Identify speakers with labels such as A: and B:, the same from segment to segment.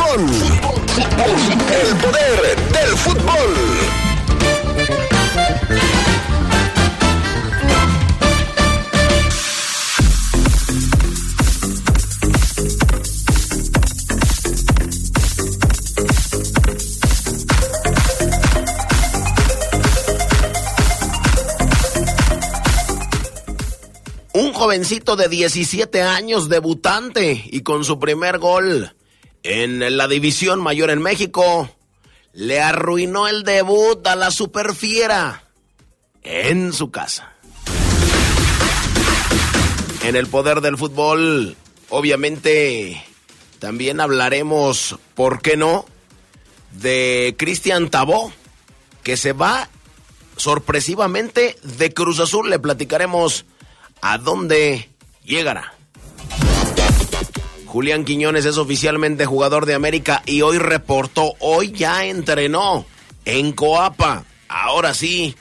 A: El poder del fútbol.
B: Un jovencito de 17 años, debutante, y con su primer gol en la división mayor en México, le arruinó el debut a la superfiera en su casa. En el poder del fútbol, obviamente, también hablaremos, ¿por qué no?, de Cristian Tabó, que se va sorpresivamente de Cruz Azul. Le platicaremos a dónde llegará. Julián Quiñones es oficialmente jugador de América y hoy reportó, hoy ya entrenó en Coapa. Ahora sí,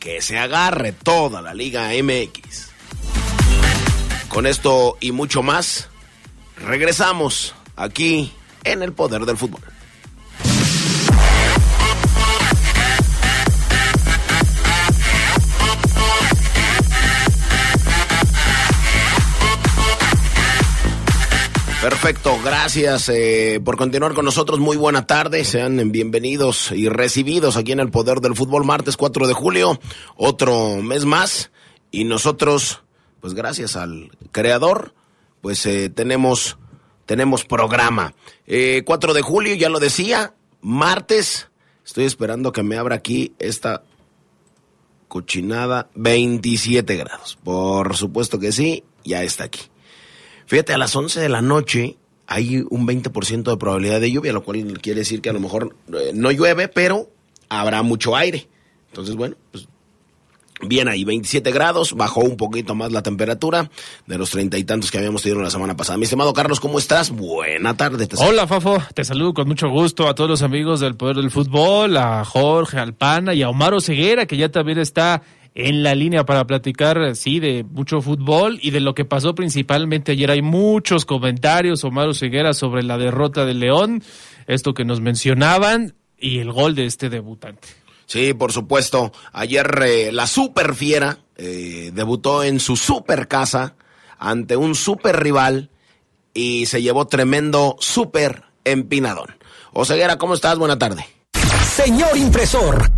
B: que se agarre toda la Liga MX. Con esto y mucho más, regresamos aquí en el poder del fútbol. Perfecto, gracias eh, por continuar con nosotros. Muy buena tarde, sean bienvenidos y recibidos aquí en el Poder del Fútbol, martes 4 de julio, otro mes más. Y nosotros, pues gracias al creador, pues eh, tenemos, tenemos programa. Eh, 4 de julio, ya lo decía, martes, estoy esperando que me abra aquí esta cochinada, 27 grados. Por supuesto que sí, ya está aquí. Fíjate, a las 11 de la noche hay un 20% de probabilidad de lluvia, lo cual quiere decir que a lo mejor eh, no llueve, pero habrá mucho aire. Entonces, bueno, pues bien ahí, 27 grados, bajó un poquito más la temperatura de los treinta y tantos que habíamos tenido la semana pasada. Mi estimado Carlos, ¿cómo estás? Buena tarde.
C: Te Hola, Fafo, te saludo con mucho gusto a todos los amigos del Poder del Fútbol, a Jorge, Alpana y a Omar Ceguera, que ya también está en la línea para platicar, sí, de mucho fútbol y de lo que pasó principalmente ayer. Hay muchos comentarios, Omar Ceguera, sobre la derrota de León, esto que nos mencionaban y el gol de este debutante.
B: Sí, por supuesto. Ayer eh, la super fiera eh, debutó en su super casa ante un super rival y se llevó tremendo super empinadón. Oseguera, ¿cómo estás? Buena tarde.
A: Señor impresor.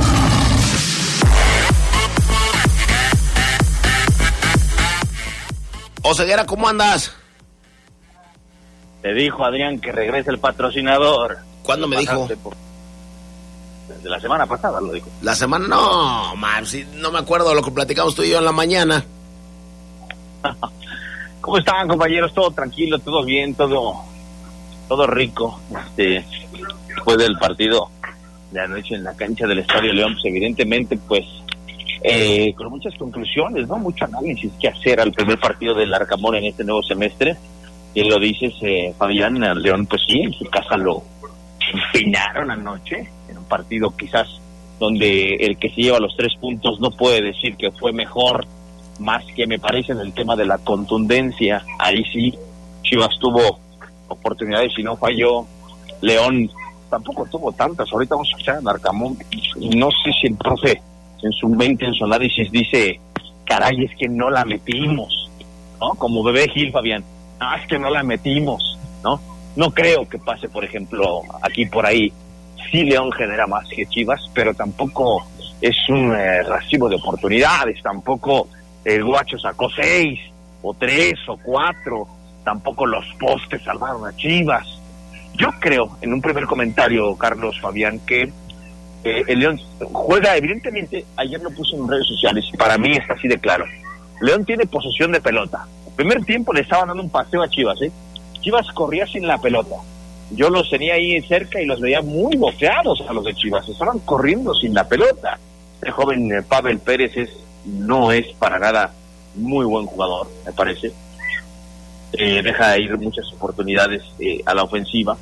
B: Oseguera, ¿cómo andas?
D: Te dijo Adrián que regrese el patrocinador.
B: ¿Cuándo me dijo?
D: Desde la semana pasada lo dijo.
B: La semana, no, man, si no me acuerdo lo que platicamos tú y yo en la mañana.
D: ¿Cómo están, compañeros? Todo tranquilo, todo bien, todo todo rico. Este, después del partido de anoche en la cancha del Estadio León, pues evidentemente, pues eh, con muchas conclusiones, ¿no? Mucho análisis que hacer al primer partido del Arcamón en este nuevo semestre. Y lo dices, eh, Fabián, León, pues sí, en su casa lo empinaron anoche, en un partido quizás donde el que se lleva los tres puntos no puede decir que fue mejor, más que me parece en el tema de la contundencia. Ahí sí, Chivas tuvo oportunidades y no falló. León tampoco tuvo tantas. Ahorita vamos a escuchar a Arcamón. No sé si el profe en su mente, en su análisis, dice, caray, es que no la metimos, ¿no? Como bebé Gil, Fabián, ah, es que no la metimos, ¿no? No creo que pase, por ejemplo, aquí por ahí. Sí, León genera más que Chivas, pero tampoco es un eh, recibo de oportunidades, tampoco el Guacho sacó seis, o tres, o cuatro, tampoco los postes salvaron a Chivas. Yo creo, en un primer comentario, Carlos Fabián, que eh, el León juega, evidentemente, ayer lo puso en redes sociales, y para mí está así de claro. León tiene posesión de pelota. primer tiempo le estaban dando un paseo a Chivas, ¿eh? Chivas corría sin la pelota. yo los tenía ahí cerca y los veía muy boceados a los de Chivas, estaban corriendo sin la pelota. El joven eh, Pavel Pérez es, no es para nada muy buen jugador, me parece. Eh, deja ir muchas oportunidades eh, a la ofensiva.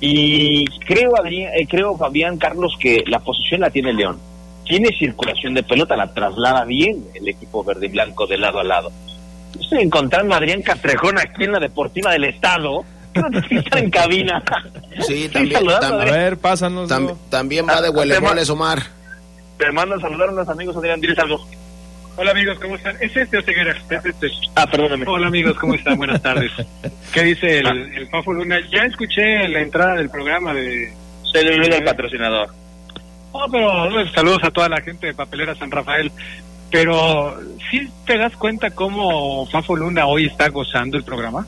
D: Y creo, Adrián, creo, Fabián Carlos, que la posición la tiene León. Tiene circulación de pelota, la traslada bien el equipo verde y blanco de lado a lado. Estoy encontrando a Adrián Castrejón aquí en la Deportiva del Estado está en cabina.
B: Sí, también. a
C: ver, pásanos.
B: también va de ah, huelemones, Omar.
D: Te mando a saludar a unos amigos, Adrián, diles algo.
E: Hola amigos, ¿cómo están? ¿Es este o Ceguera? Es este.
D: Ah, perdóname.
E: Hola amigos, ¿cómo están? Buenas tardes. ¿Qué dice el, ah. el Fafo Luna? Ya escuché la entrada del programa de...
D: Se le olvidó el patrocinador.
E: No, pero saludos a toda la gente de Papelera San Rafael. Pero, ¿sí te das cuenta cómo Fafo Luna hoy está gozando el programa?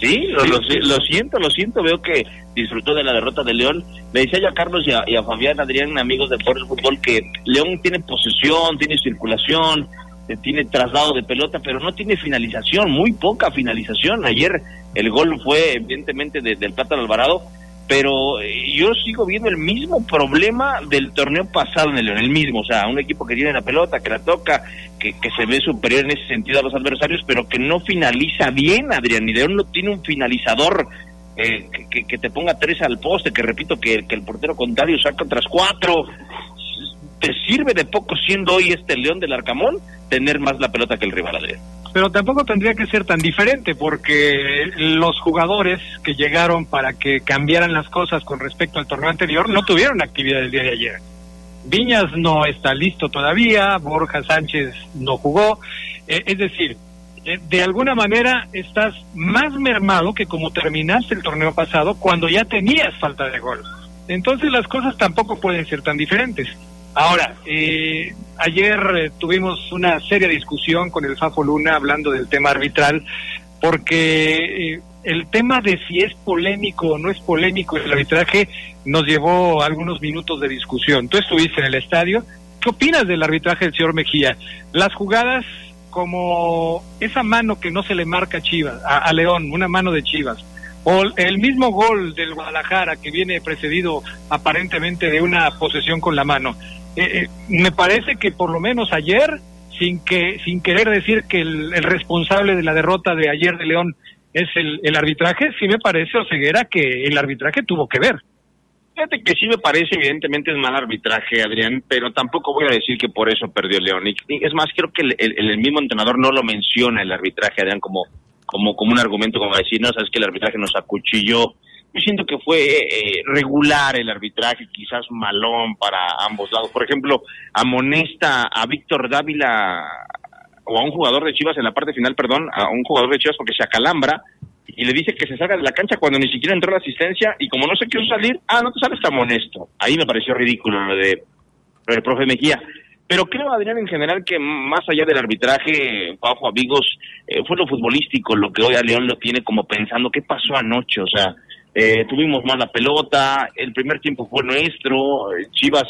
D: Sí, lo, lo, siento, lo siento, veo que disfrutó de la derrota de León. Me decía yo a Carlos y a, Fabián Adrián, amigos de Foro Fútbol, que León tiene posesión, tiene circulación, eh, tiene traslado de pelota, pero no tiene finalización, muy poca finalización. Ayer el gol fue evidentemente del Plátano Alvarado, pero eh, yo sigo viendo el mismo problema del torneo pasado en el León, el mismo, o sea, un equipo que tiene la pelota, que la toca, que, que se ve superior en ese sentido a los adversarios, pero que no finaliza bien, Adrián, y León no tiene un finalizador eh, que, que, te ponga tres al poste, que repito, que, que el portero contrario saca otras cuatro, ¿te sirve de poco siendo hoy este León del Arcamón tener más la pelota que el rival, Adrián?
E: pero tampoco tendría que ser tan diferente porque los jugadores que llegaron para que cambiaran las cosas con respecto al torneo anterior no tuvieron actividad el día de ayer. Viñas no está listo todavía, Borja Sánchez no jugó, eh, es decir, eh, de alguna manera estás más mermado que como terminaste el torneo pasado cuando ya tenías falta de gol. Entonces las cosas tampoco pueden ser tan diferentes. Ahora, eh, ayer eh, tuvimos una seria discusión con el Fafo Luna hablando del tema arbitral, porque eh, el tema de si es polémico o no es polémico el arbitraje nos llevó algunos minutos de discusión. Tú estuviste en el estadio. ¿Qué opinas del arbitraje del señor Mejía? Las jugadas como esa mano que no se le marca a Chivas, a León, una mano de Chivas o el mismo gol del Guadalajara que viene precedido aparentemente de una posesión con la mano. Eh, eh, me parece que por lo menos ayer, sin que sin querer decir que el, responsable de la derrota de ayer de León es el, el arbitraje, sí me parece, Oseguera, que el arbitraje tuvo que ver.
D: Fíjate que sí me parece, evidentemente es mal arbitraje, Adrián, pero tampoco voy a decir que por eso perdió León. Y, es más, creo que el, el, mismo entrenador no lo menciona el arbitraje, Adrián, como, como, como un argumento, como decir, no, sabes que el arbitraje nos acuchilló. Yo siento que fue eh, regular el arbitraje, quizás malón para ambos lados. Por ejemplo, amonesta a Víctor Dávila o a un jugador de Chivas en la parte final, perdón, a un jugador de Chivas porque se acalambra y le dice que se salga de la cancha cuando ni siquiera entró la asistencia y como no se quiso salir, ah, no te sales tan monesto. Ahí me pareció ridículo lo de, lo del profe Mejía. Pero creo, Adrián, en general que más allá del arbitraje, bajo amigos, eh, fue lo futbolístico lo que hoy a León lo tiene como pensando, ¿qué pasó anoche? O sea, eh, tuvimos más la pelota, el primer tiempo fue nuestro, Chivas,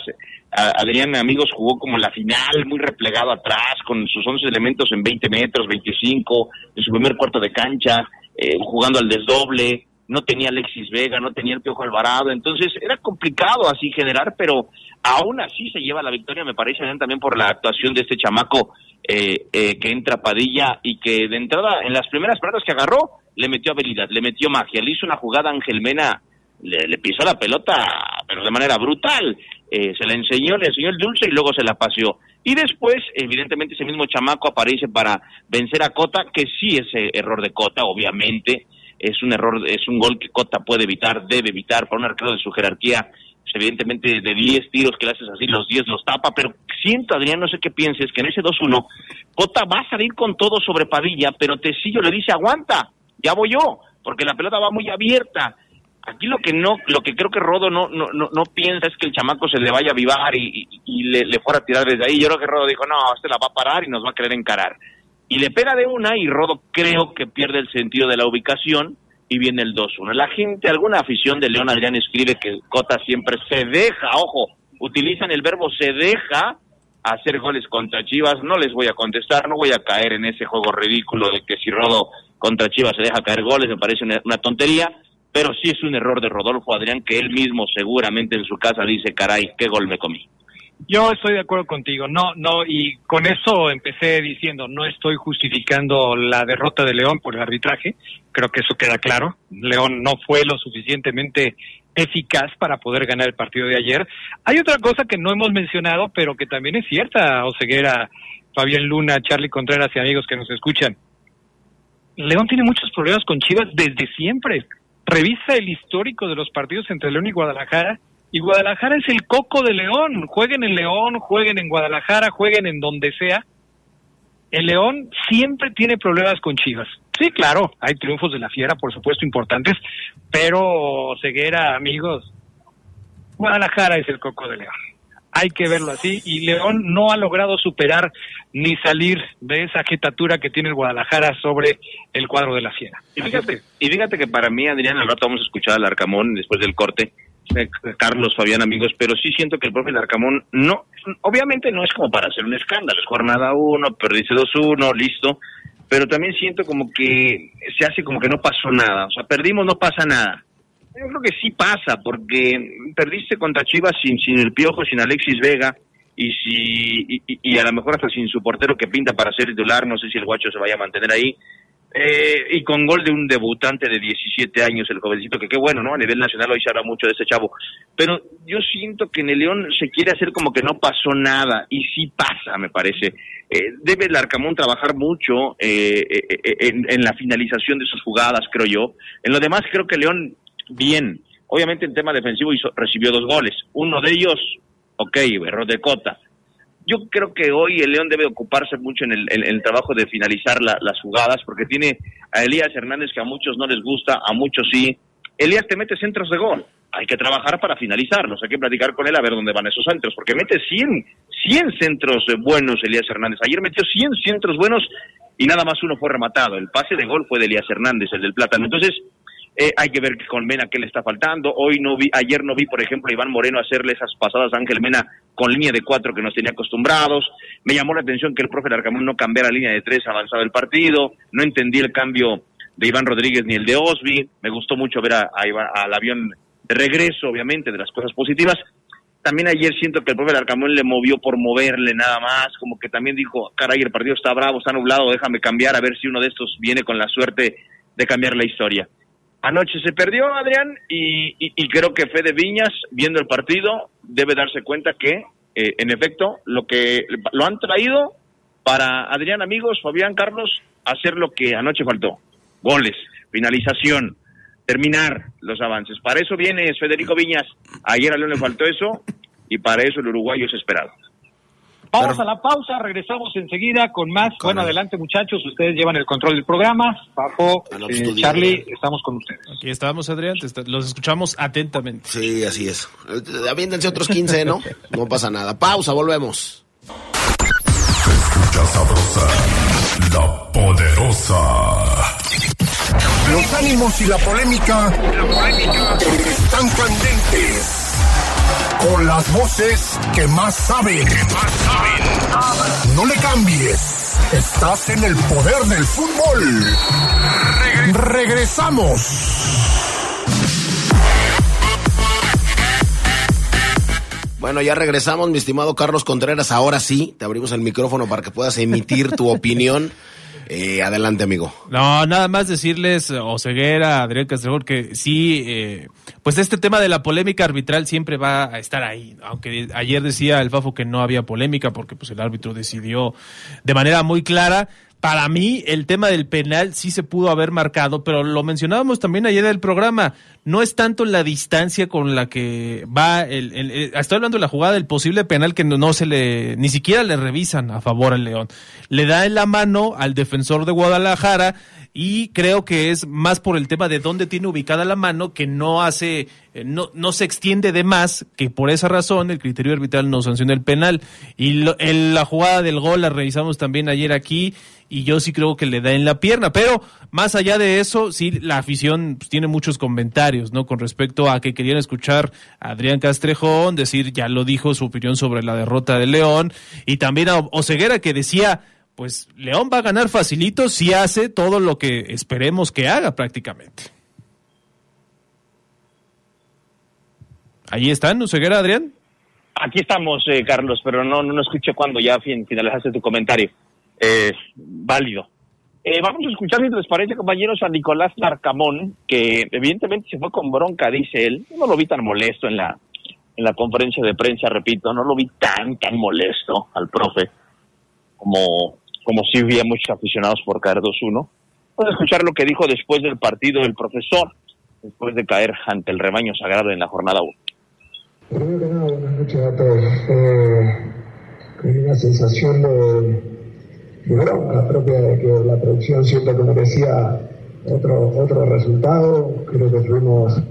D: Adrián, amigos, jugó como la final, muy replegado atrás, con sus 11 elementos en 20 metros, 25, en su primer cuarto de cancha, eh, jugando al desdoble, no tenía Alexis Vega, no tenía el Piojo Alvarado, entonces era complicado así generar, pero aún así se lleva la victoria, me parece también por la actuación de este chamaco eh, eh, que entra Padilla y que de entrada, en las primeras paradas que agarró, le metió habilidad, le metió magia, le hizo una jugada a Ángel Mena, le, pisó la pelota, pero de manera brutal, eh, se la enseñó, le enseñó el dulce y luego se la paseó. Y después, evidentemente, ese mismo chamaco aparece para vencer a Cota, que sí es error de Cota, obviamente, es un error, es un gol que Cota puede evitar, debe evitar, para un arquero de su jerarquía evidentemente de 10 tiros que le haces así, los 10 los tapa, pero siento, Adrián, no sé qué pienses, que en ese 2-1, Cota va a salir con todo sobre Padilla, pero Tecillo le dice, aguanta, ya voy yo, porque la pelota va muy abierta. Aquí lo que no, lo que creo que Rodo no, no, no, piensa es que el chamaco se le vaya a avivar y, y, le, le, fuera a tirar desde ahí. Yo creo que Rodo dijo, no, este la va a parar y nos va a querer encarar. Y le pega de una y Rodo creo que pierde el sentido de la ubicación y viene el 2-1. La gente, alguna afición de León Adrián escribe que Cota siempre se deja, ojo, utilizan el verbo se deja hacer goles contra Chivas. No les voy a contestar, no voy a caer en ese juego ridículo de que si Rodo contra Chivas se deja caer goles, me parece una, tontería. pero sí es un error de Rodolfo Adrián que él mismo seguramente en su casa dice, caray, qué gol me comí.
E: Yo estoy de acuerdo contigo, no, no, y con eso empecé diciendo, no estoy justificando la derrota de León por el arbitraje, creo que eso queda claro, León no fue lo suficientemente eficaz para poder ganar el partido de ayer. Hay otra cosa que no hemos mencionado, pero que también es cierta, Oseguera, Fabián Luna, Charlie Contreras y amigos que nos escuchan. León tiene muchos problemas con Chivas desde siempre. Revisa el histórico de los partidos entre León y Guadalajara y Guadalajara es el coco de León. Jueguen en León, jueguen en Guadalajara, jueguen en donde sea. El León siempre tiene problemas con Chivas. Sí, claro, hay triunfos de la fiera, por supuesto, importantes, pero ceguera, amigos, Guadalajara es el coco de León. Hay que verlo así y León no ha logrado superar ni salir de esa jetatura que tiene el Guadalajara sobre el cuadro de la fiera.
D: Y fíjate, y fíjate que para mí, Adrián, al rato vamos a escuchar al Arcamón después del corte, eh, Carlos, Fabián, amigos, pero sí siento que el profe Larcamón no, obviamente no es como para hacer un escándalo, es jornada uno, perdiste 2-1, listo, pero también siento como que se hace como que no pasó nada, o sea, perdimos, no pasa nada. Yo creo que sí pasa, porque perdiste contra Chivas sin, sin el Piojo, sin Alexis Vega, y si y, a lo mejor hasta sin su portero que pinta para ser titular, no sé si el guacho se vaya a mantener ahí. Eh, y con gol de un debutante de 17 años, el jovencito, que qué bueno, ¿no? A nivel nacional hoy se habla mucho de ese chavo. Pero yo siento que en el León se quiere hacer como que no pasó nada, y sí pasa, me parece. Eh, debe el Arcamón trabajar mucho eh, en, en, la finalización de sus jugadas, creo yo. En lo demás, creo que León, bien. Obviamente en tema defensivo hizo, recibió dos goles. Uno de ellos, ok, error de Cota yo creo que hoy el León debe ocuparse mucho en el, en el trabajo de finalizar la, las jugadas, porque tiene a Elías Hernández que a muchos no les gusta, a muchos sí. Elías te mete centros de gol, hay que trabajar para finalizarlos, hay que platicar con él a ver dónde van esos centros, porque mete 100, 100 centros buenos Elías Hernández. Ayer metió 100 centros buenos y nada más uno fue rematado. El pase de gol fue de Elías Hernández, el del Plátano. Entonces, eh, hay que ver con Mena qué le está faltando. Hoy no vi, ayer no vi, por ejemplo, a Iván Moreno hacerle esas pasadas a Ángel Mena con línea de cuatro que nos tenía acostumbrados. Me llamó la atención que el profe Larcamón no cambiara línea de tres avanzado el partido. No entendí el cambio de Iván Rodríguez ni el de Osby. Me gustó mucho ver a, a Iván, al avión de regreso, obviamente, de las cosas positivas. También ayer siento que el profe Larcamón le movió por moverle nada más, como que también dijo, caray, el partido está bravo, está nublado, déjame cambiar a ver si uno de estos viene con la suerte de cambiar la historia. Anoche se perdió, Adrián, y, creo que Fede Viñas, viendo el partido, debe darse cuenta que, eh, en efecto, lo que lo han traído para Adrián, amigos, Fabián, Carlos, hacer lo que anoche faltó. Goles, finalización, terminar los avances. Para eso viene Federico Viñas. Ayer a León le faltó eso, y para eso el uruguayo es esperado.
E: Vamos Pero... a la pausa, regresamos enseguida con más. Con bueno, el... adelante muchachos, ustedes llevan el control del programa. Papo, eh, Charlie, estamos con ustedes.
C: Aquí estamos, Adrián, los escuchamos atentamente.
B: Sí, así es. Aviéntense otros 15, ¿no? No pasa nada. Pausa, volvemos.
F: Escucha sabrosa, la poderosa. Los ánimos y la polémica, la polémica. están candentes con las voces que más saben. No le cambies. Estás en el poder del fútbol. Regres Regresamos.
B: Bueno, ya regresamos, mi estimado Carlos Contreras. Ahora sí, te abrimos el micrófono para que puedas emitir tu opinión. Eh, adelante, amigo.
C: No, nada más decirles, Oseguera, Adrián Castrejón, que sí, eh, pues este tema de la polémica arbitral siempre va a estar ahí. Aunque ayer decía el Fafo que no había polémica porque pues el árbitro decidió de manera muy clara. Para mí, el tema del penal sí se pudo haber marcado, pero lo mencionábamos también ayer en el programa. No es tanto la distancia con la que va el, el, estoy hablando de la jugada del posible penal que no, se le, ni siquiera le revisan a favor al León. Le da en la mano al defensor de Guadalajara y creo que es más por el tema de dónde tiene ubicada la mano que no hace, no, no se extiende de más, que por esa razón el criterio arbitral no sanciona el penal. Y lo, el, la jugada del gol la revisamos también ayer aquí y yo sí creo que le da en la pierna, pero más allá de eso, sí, la afición pues, tiene muchos comentarios, ¿no? Con respecto a que querían escuchar a Adrián Castrejón decir, ya lo dijo, su opinión sobre la derrota de León, y también a Oseguera que decía, pues León va a ganar facilito si hace todo lo que esperemos que haga prácticamente. Ahí están, Uceguera, Adrián.
D: Aquí estamos, eh, Carlos, pero no, no escuché cuando ya fin, finalizaste tu comentario. Eh, válido. Eh, vamos a escuchar, si les parece, compañeros, a Nicolás Narcamón, que evidentemente se fue con bronca, dice él. No lo vi tan molesto en la, en la conferencia de prensa, repito, no lo vi tan, tan molesto al profe como, como si había muchos aficionados por caer 2-1. Vamos a escuchar lo que dijo después del partido el profesor, después de caer ante el rebaño sagrado en la jornada 1.
G: Primero que nada, buenas noches a todos. Eh, una sensación de, de bronca propia de que la producción siento que merecía otro, otro resultado. Creo que fuimos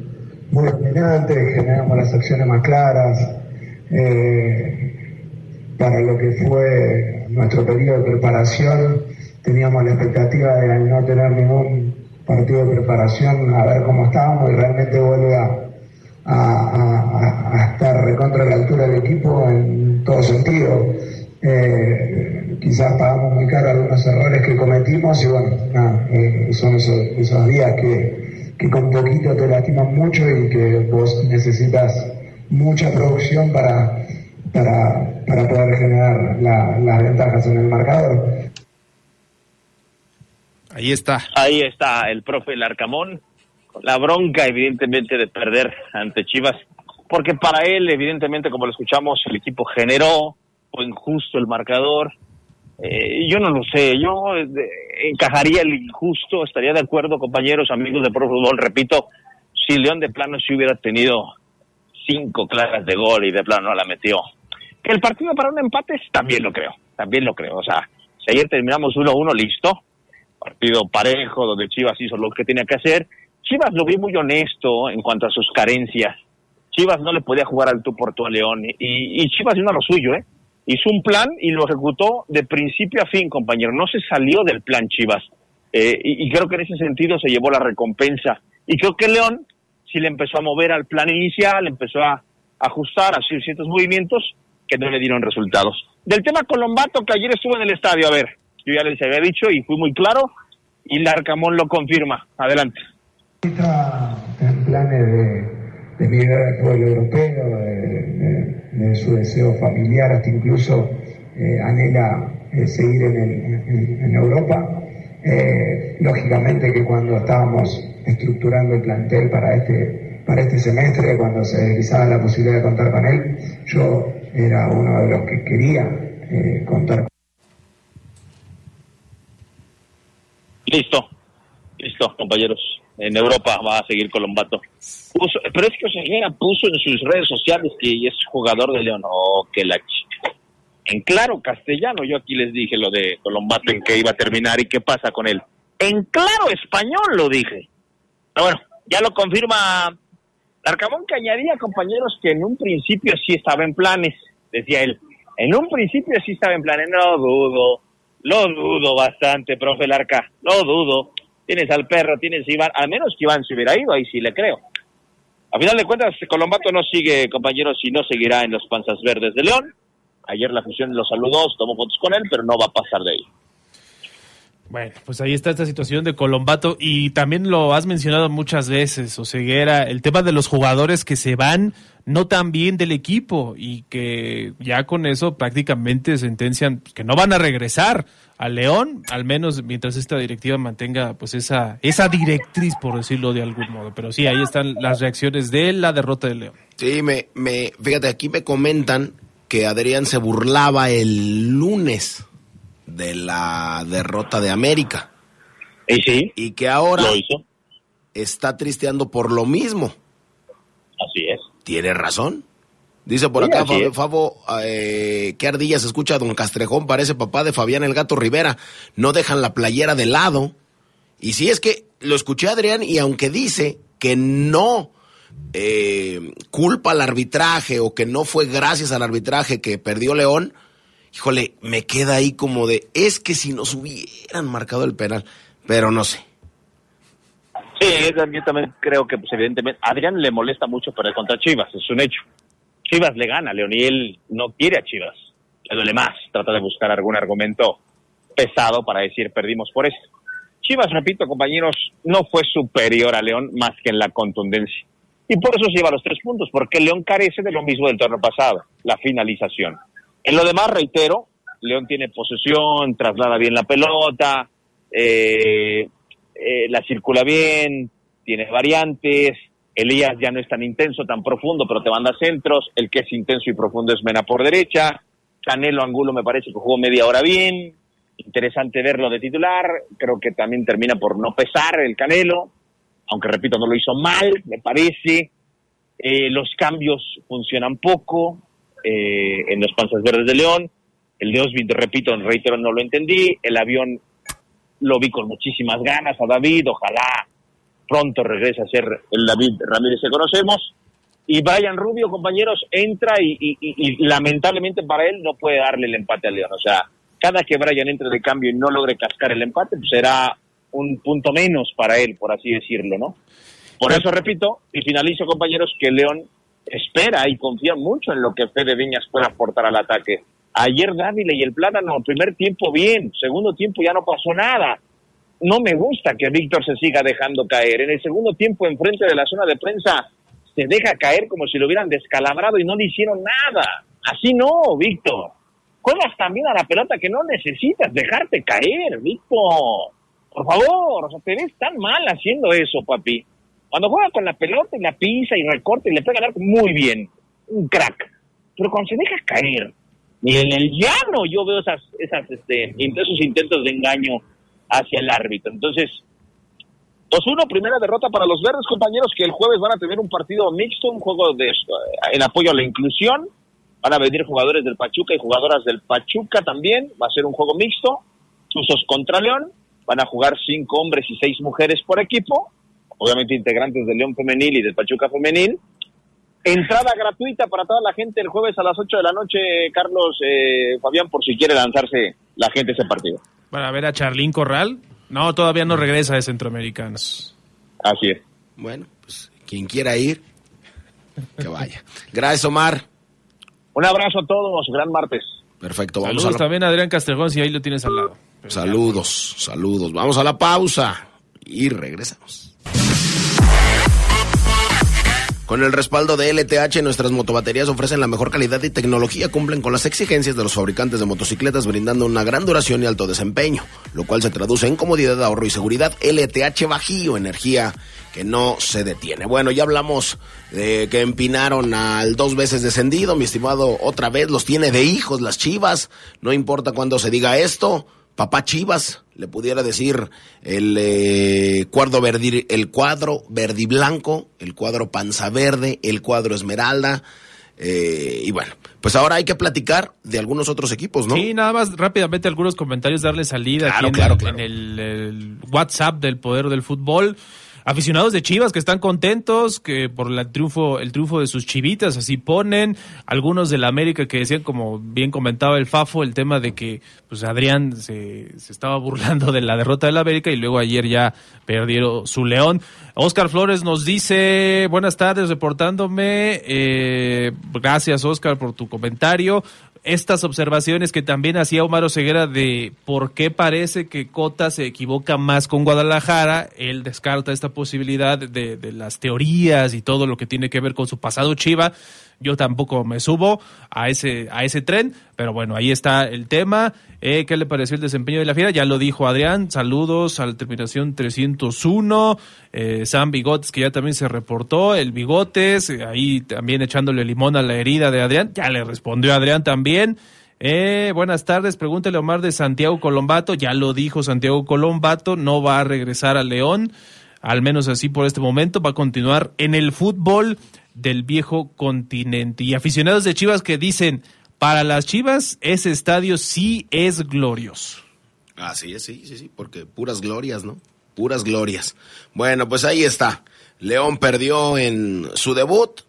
G: muy dominantes, generamos las acciones más claras. Eh, para lo que fue nuestro periodo de preparación, teníamos la expectativa de no tener ningún partido de preparación, a ver cómo estábamos y realmente vuelve a, a, a, a estar recontra la altura del equipo en todo sentido. Eh, quizás pagamos muy caro algunos errores que cometimos y bueno, nada, eh, son esos, esos días que, que con poquito te lastiman mucho y que vos necesitas mucha producción para, para, para poder generar la, las ventajas en el marcador.
C: Ahí está.
D: Ahí está el profe Larcamón, con la bronca evidentemente de perder ante Chivas, porque para él evidentemente como lo escuchamos el equipo generó, fue injusto el marcador, eh, yo no lo sé, yo eh, encajaría el injusto, estaría de acuerdo compañeros, amigos de Pro Fútbol, repito, si León de plano si hubiera tenido cinco claras de gol y de plano no la metió. Que el partido para un empate también lo creo, también lo creo, o sea, si ayer terminamos 1-1 listo, partido parejo donde Chivas hizo lo que tenía que hacer, Chivas lo vi muy honesto en cuanto a sus carencias. Chivas no le podía jugar al tú por a León y, y Chivas hizo lo suyo, ¿eh? Hizo un plan y lo ejecutó de principio a fin, compañero. No se salió del plan Chivas. Eh, y, creo que en ese sentido se llevó la recompensa. Y creo que León sí le empezó a mover al plan inicial, empezó a ajustar, a hacer ciertos movimientos que no le dieron resultados. Del tema Colombato, que ayer estuvo en el estadio, a ver, yo ya les había dicho y fui muy claro, y Larcamón lo confirma. Adelante.
G: En planes de, de migrar al pueblo europeo, de, su deseo familiar, hasta incluso eh, anhela eh, seguir en, el, en, Europa. Eh, lógicamente que cuando estábamos estructurando el plantel para este, para este semestre, cuando se deslizaba la posibilidad de contar con él, yo era uno de los que quería contar con
D: Listo, listo, compañeros. En Europa va a seguir Colombato. Puso, pero es que Oseguera puso en sus redes sociales que es jugador de León. Oh, que la chica. En claro castellano, yo aquí les dije lo de Colombato en que iba a terminar y qué pasa con él. En claro español lo dije. Pero bueno, ya lo confirma Arcamón que añadía, compañeros, que en un principio sí estaba en planes, decía él. En un principio sí estaba en planes, no dudo lo dudo bastante, profe Larca, lo dudo. Tienes al perro, tienes a Iván, al menos que Iván se hubiera ido, ahí sí le creo. A final de cuentas, Colombato no sigue, compañeros, y no seguirá en los Panzas Verdes de León. Ayer la fusión lo saludó, tomó fotos con él, pero no va a pasar de ahí.
C: Bueno, pues ahí está esta situación de Colombato y también lo has mencionado muchas veces, Oseguera, el tema de los jugadores que se van no tan bien del equipo y que ya con eso prácticamente sentencian que no van a regresar a León, al menos mientras esta directiva mantenga pues esa esa directriz por decirlo de algún modo, pero sí ahí están las reacciones de la derrota de León.
B: Sí, me me fíjate, aquí me comentan que Adrián se burlaba el lunes de la derrota de América.
D: ¿Y sí?
B: Y que ahora
D: lo hizo.
B: está tristeando por lo mismo.
D: Así es.
B: Tiene razón. Dice por
D: Sí,
B: acá, Fabo, eh, qué ardilla se escucha don Castrejón, parece papá de Fabián el Gato Rivera. No dejan la playera de lado. Y si es que lo escuché Adrián y aunque dice que no eh, culpa al arbitraje o que no fue gracias al arbitraje que perdió León, híjole, me queda ahí como de, es que si nos hubieran marcado el penal, pero no sé.
D: Sí, yo también creo que, pues, evidentemente, Adrián le molesta mucho perder contra Chivas, es un hecho. Chivas le gana, él no quiere a Chivas. Le duele más, trata de buscar algún argumento pesado para decir perdimos por eso. Chivas, repito, compañeros, no fue superior a León más que en la contundencia. Y por eso se lleva los tres puntos, porque León carece de lo mismo del torneo pasado, la finalización. En lo demás, reitero, León tiene posesión, traslada bien la pelota, eh, eh, la circula bien, tiene variantes, Elías ya no es tan intenso, tan profundo, pero te manda centros, el que es intenso y profundo es Mena por derecha, Canelo Angulo me parece que jugó media hora bien, interesante verlo de titular, creo que también termina por no pesar el Canelo, aunque repito, no lo hizo mal, me parece, eh, los cambios funcionan poco eh, en los Panzas Verdes de León, el de Osvid, repito, reitero, no lo entendí, el avión lo vi con muchísimas ganas a David, ojalá pronto regrese a ser el David Ramírez que conocemos. Y Brian Rubio, compañeros, entra y, lamentablemente para él no puede darle el empate a León. O sea, cada que Brian entre de cambio y no logre cascar el empate, pues será un punto menos para él, por así decirlo, ¿no? Por eso repito y finalizo, compañeros, que León espera y confía mucho en lo que Fede Viñas pueda aportar al ataque. Ayer Dávila y el Plátano, primer tiempo bien, segundo tiempo ya no pasó nada. No me gusta que Víctor se siga dejando caer. En el segundo tiempo, enfrente de la zona de prensa, se deja caer como si lo hubieran descalabrado y no le hicieron nada. Así no, Víctor. Juegas también a la pelota que no necesitas dejarte caer, Víctor. Por favor, o sea, te ves tan mal haciendo eso, papi. Cuando juega con la pelota y la pisa y recorta y le pega al arco, muy bien. Un crack. Pero cuando se deja caer, ni en el llano yo veo esas, esas, este, esos intentos de engaño hacia el árbitro. Entonces, 2-1, primera derrota para los verdes, compañeros, que el jueves van a tener un partido mixto, un juego de, en apoyo a la inclusión. Van a venir jugadores del Pachuca y jugadoras del Pachuca también. Va a ser un juego mixto. Usos contra León. Van a jugar cinco hombres y seis mujeres por equipo. Obviamente integrantes del León Femenil y del Pachuca Femenil. Entrada gratuita para toda la gente el jueves a las 8 de la noche, Carlos eh, Fabián, por si quiere lanzarse la gente ese partido.
C: Para ver a Charlín Corral. No, todavía no regresa de Centroamericanos.
D: Así es.
B: Bueno, pues quien quiera ir, que vaya. Gracias, Omar.
D: Un abrazo a todos, gran martes.
B: Perfecto, vamos
C: Saludos
B: a la...
C: también a Adrián Castrejón, si ahí lo tienes al lado.
B: Saludos, saludos. Vamos a la pausa y regresamos. Con el respaldo de LTH, nuestras motobaterías ofrecen la mejor calidad y tecnología, cumplen con las exigencias de los fabricantes de motocicletas, brindando una gran duración y alto desempeño, lo cual se traduce en comodidad, ahorro y seguridad. LTH Bajío, energía que no se detiene. Bueno, ya hablamos de que empinaron al dos veces descendido, mi estimado, otra vez los tiene de hijos las chivas, no importa cuándo se diga esto papá Chivas, le pudiera decir el eh, cuadro verdi, el cuadro verdi blanco, el cuadro panza verde, el cuadro esmeralda. Eh, y bueno, pues ahora hay que platicar de algunos otros equipos, ¿no?
C: Sí, nada más rápidamente algunos comentarios, darle salida
B: Claro,
C: aquí en,
B: claro, claro.
C: en el, el WhatsApp del Poder del Fútbol. Aficionados de Chivas que están contentos que por el triunfo, el triunfo de sus chivitas, así ponen. Algunos de la América que decían, como bien comentaba el Fafo, el tema de que pues Adrián se, se estaba burlando de la derrota del América y luego ayer ya perdieron su León. Oscar Flores nos dice, buenas tardes, reportándome. Eh, gracias, Oscar, por tu comentario estas observaciones que también hacía Omar Ceguera de por qué parece que Cota se equivoca más con Guadalajara, él descarta esta posibilidad de, de, las teorías y todo lo que tiene que ver con su pasado Chiva. Yo tampoco me subo a ese, a ese tren, pero bueno, ahí está el tema. Eh, ¿Qué le pareció el desempeño de la fiera? Ya lo dijo Adrián, saludos a la terminación 301. Eh, Sam Bigotes, que ya también se reportó, el Bigotes, eh, ahí también echándole limón a la herida de Adrián, ya le respondió Adrián también. Eh, buenas tardes, pregúntele a Omar de Santiago Colombato, ya lo dijo Santiago Colombato, no va a regresar a León, al menos así por este momento, va a continuar en el fútbol del viejo continente. Y aficionados de Chivas que dicen, para las Chivas ese estadio sí es glorioso.
B: Así es, sí, sí, sí, porque puras glorias, ¿no? Puras glorias. Bueno, pues ahí está. León perdió en su debut.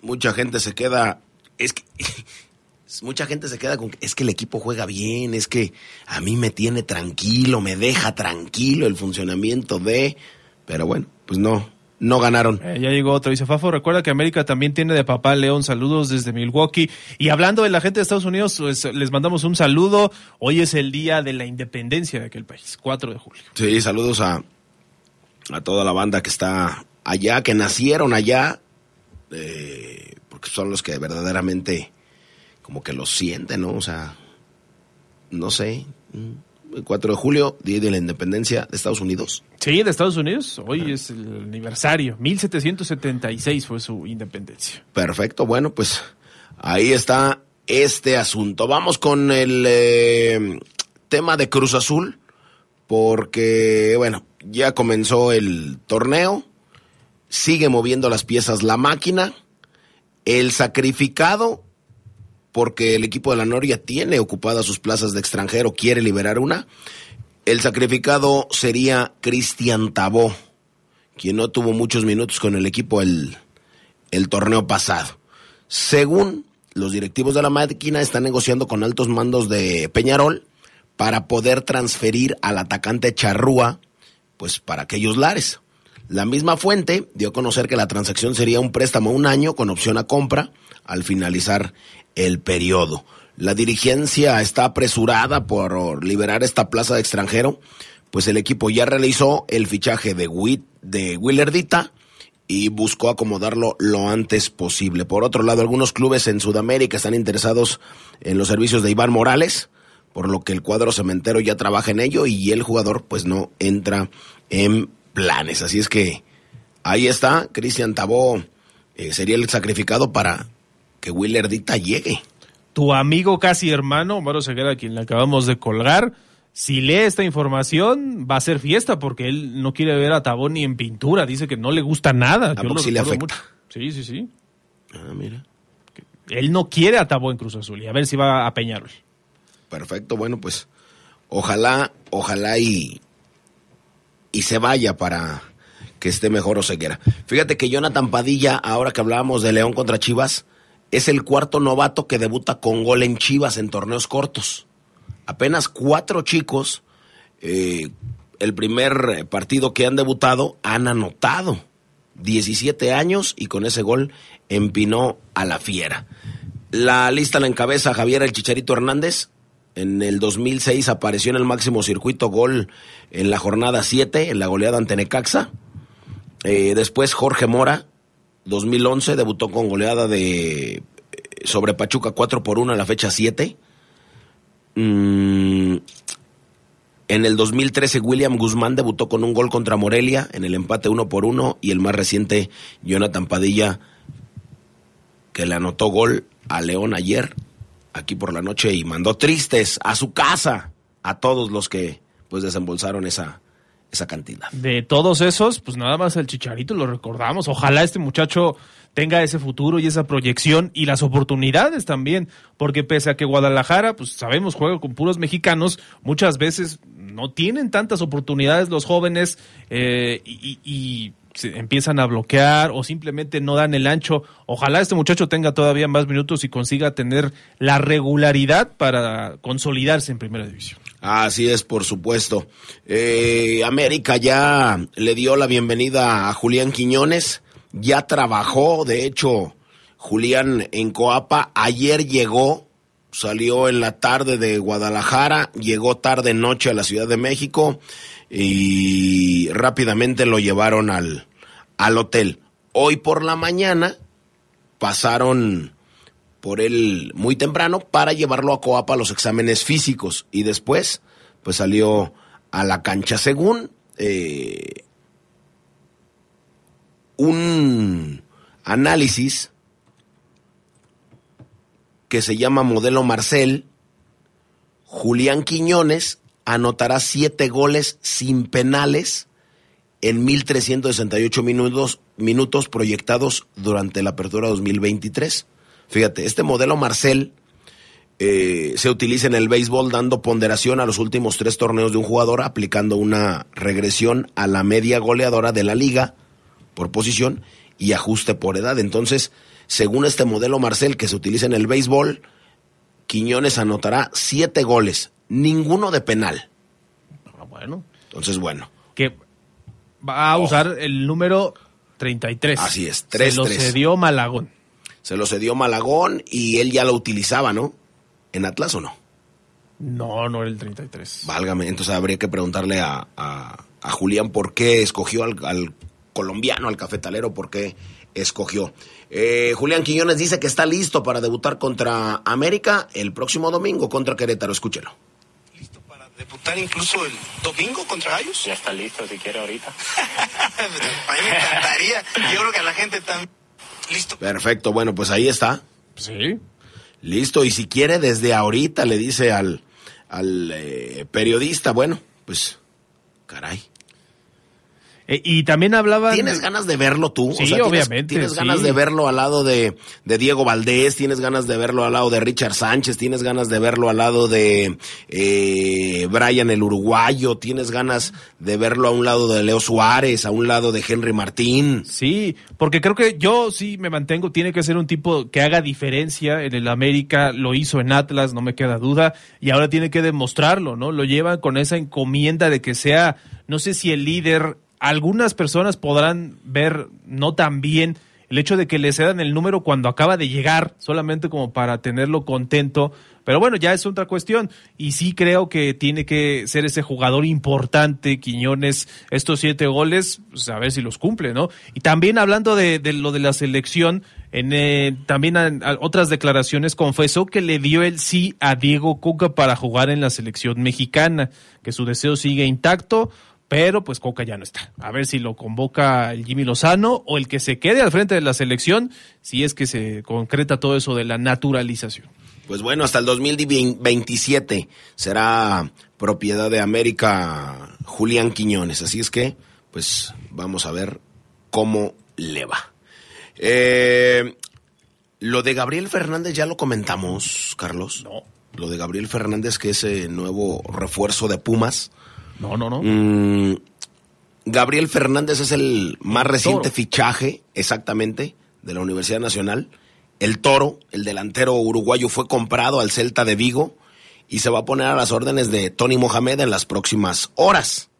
B: Mucha gente se queda. Es que. Mucha gente se queda con. Es que el equipo juega bien, es que a mí me tiene tranquilo, me deja tranquilo el funcionamiento de. Pero bueno, pues no, no ganaron.
C: Eh, ya llegó otro, dice Fafo, recuerda que América también tiene de papá León, saludos desde Milwaukee. Y hablando de la gente de Estados Unidos, pues, les mandamos un saludo. Hoy es el día de la independencia de aquel país, 4 de julio.
B: Sí, saludos a, a toda la banda que está allá, que nacieron allá eh, porque son los que verdaderamente como que lo sienten, ¿no? O sea, no sé. El 4 de julio, Día de la Independencia de Estados Unidos.
C: Sí, de Estados Unidos. Hoy es el aniversario. 1776 fue su independencia.
B: Perfecto, bueno, pues ahí está este asunto. Vamos con el eh, tema de Cruz Azul, porque, bueno, ya comenzó el torneo, sigue moviendo las piezas la máquina, el sacrificado, porque el equipo de la Noria tiene ocupadas sus plazas de extranjero, quiere liberar una. El sacrificado sería Cristian Tabó, quien no tuvo muchos minutos con el equipo el, el torneo pasado. Según los directivos de la máquina, están negociando con altos mandos de Peñarol para poder transferir al atacante Charrúa, pues para aquellos lares. La misma fuente dio a conocer que la transacción sería un préstamo a un año con opción a compra al finalizar el periodo. La dirigencia está apresurada por liberar esta plaza de extranjero, pues el equipo ya realizó el fichaje de, Witt, de Willerdita y buscó acomodarlo lo antes posible. Por otro lado, algunos clubes en Sudamérica están interesados en los servicios de Iván Morales, por lo que el cuadro cementero ya trabaja en ello y el jugador pues no entra en planes. Así es que ahí está, Cristian Tabó eh, sería el sacrificado para que Willerdita llegue.
C: Tu amigo casi hermano, Omar Ceguera, a quien le acabamos de colgar, si lee esta información, va a ser fiesta porque él no quiere ver a Tabó ni en pintura. Dice que no le gusta nada.
B: Yo sí le afecta?
C: Sí, sí, sí.
B: Ah, mira.
C: Él no quiere a Tabó en Cruz Azul y a ver si va a Peñarol.
B: Perfecto, bueno, pues ojalá, ojalá y, y se vaya para que esté mejor Oseguera. Fíjate que Jonathan Padilla, ahora que hablábamos de León contra Chivas, es el cuarto novato que debuta con gol en Chivas en torneos cortos. Apenas cuatro chicos, eh, el primer partido que han debutado, han anotado. 17 años y con ese gol empinó a la fiera. La lista la encabeza Javier El Chicharito Hernández. En el 2006 apareció en el máximo circuito gol en la jornada 7, en la goleada ante Necaxa. Eh, después Jorge Mora, 2011 debutó con goleada de eh, sobre Pachuca 4 por 1 en la fecha 7. Mm, en el 2013 William Guzmán debutó con un gol contra Morelia en el empate 1 por 1 y el más reciente Jonathan Padilla que le anotó gol a León ayer aquí por la noche y mandó tristes a su casa a todos los que pues desembolsaron esa esa cantidad.
C: De todos esos, pues nada más el Chicharito lo recordamos. Ojalá este muchacho tenga ese futuro y esa proyección y las oportunidades también, porque pese a que Guadalajara, pues sabemos, juega con puros mexicanos, muchas veces no tienen tantas oportunidades los jóvenes eh, y, y se empiezan a bloquear o simplemente no dan el ancho. Ojalá este muchacho tenga todavía más minutos y consiga tener la regularidad para consolidarse en primera división.
B: Así es, por supuesto. Eh, América ya le dio la bienvenida a Julián Quiñones, ya trabajó, de hecho, Julián en Coapa, ayer llegó, salió en la tarde de Guadalajara, llegó tarde noche a la Ciudad de México y rápidamente lo llevaron al, al hotel. Hoy por la mañana pasaron por él muy temprano para llevarlo a Coapa a los exámenes físicos y después pues salió a la cancha según eh, un análisis que se llama modelo Marcel Julián Quiñones anotará siete goles sin penales en 1.368 minutos, minutos proyectados durante la apertura 2023. Fíjate, este modelo Marcel eh, se utiliza en el béisbol dando ponderación a los últimos tres torneos de un jugador, aplicando una regresión a la media goleadora de la liga por posición y ajuste por edad. Entonces, según este modelo Marcel que se utiliza en el béisbol, Quiñones anotará siete goles, ninguno de penal.
C: Ah, bueno.
B: Entonces, bueno.
C: Que va a usar el número 33.
B: Así es,
C: Se
B: 3
C: lo cedió Malagón.
B: Se lo cedió Malagón y él ya lo utilizaba, ¿no? ¿En Atlas o no?
C: No, no era el 33.
B: Válgame, entonces habría que preguntarle a, a- a Julián por qué escogió al, al colombiano, al cafetalero, por qué escogió. Eh, Julián Quiñones dice que está listo para debutar contra América el próximo domingo contra Querétaro. Escúchelo.
H: ¿Listo para debutar incluso el domingo contra ellos?
I: Ya está listo si quiere ahorita.
H: a mí me encantaría. Yo creo que a la gente también. Listo.
B: Perfecto, bueno, pues ahí está.
C: Sí.
B: Listo, y si quiere desde ahorita le dice al, al eh, periodista, bueno, pues, caray.
C: Eh, y también hablaban...
B: ¿Tienes ganas de verlo tú?
C: Sí,
B: ¿tienes,
C: obviamente,
B: ¿Tienes
C: sí.
B: ganas de verlo al lado de, de Diego Valdés? ¿Tienes ganas de verlo al lado de Richard Sánchez? ¿Tienes ganas de verlo al lado de eh, Brian el uruguayo? ¿Tienes ganas de verlo a un lado de Leo Suárez? ¿A un lado de Henry Martín?
C: Sí, porque creo que yo sí me mantengo, tiene que ser un tipo que haga diferencia en el América, lo hizo en Atlas, no me queda duda, y ahora tiene que demostrarlo, ¿no? Lo llevan con esa encomienda de que sea, no sé si el líder, algunas personas podrán ver no tan bien el hecho de que le cedan el número cuando acaba de llegar, solamente como para tenerlo contento. Pero bueno, ya es otra cuestión. Y sí creo que tiene que ser ese jugador importante, Quiñones, estos siete goles, pues a ver si los cumple, ¿no? Y también hablando de, lo de la selección, en, eh, también a- a otras declaraciones confesó que le dio el sí a Diego Coca para jugar en la selección mexicana, que su deseo sigue intacto pero pues Coca ya no está. A ver si lo convoca el Jimmy Lozano o el que se quede al frente de la selección, si es que se concreta todo eso de la naturalización.
B: Pues bueno, hasta el 2027 será propiedad de América Julián Quiñones. Así es que, pues vamos a ver cómo le va. Eh, lo de Gabriel Fernández ya lo comentamos, Carlos.
C: No.
B: Lo de Gabriel Fernández, que es el nuevo refuerzo de Pumas.
C: No, no, no.
B: Mm, Gabriel Fernández es el más reciente
C: Toro.
B: fichaje, exactamente, de la Universidad Nacional. El Toro, el delantero uruguayo, fue comprado al Celta de Vigo y se va a poner a las órdenes de Tony Mohamed en las próximas horas.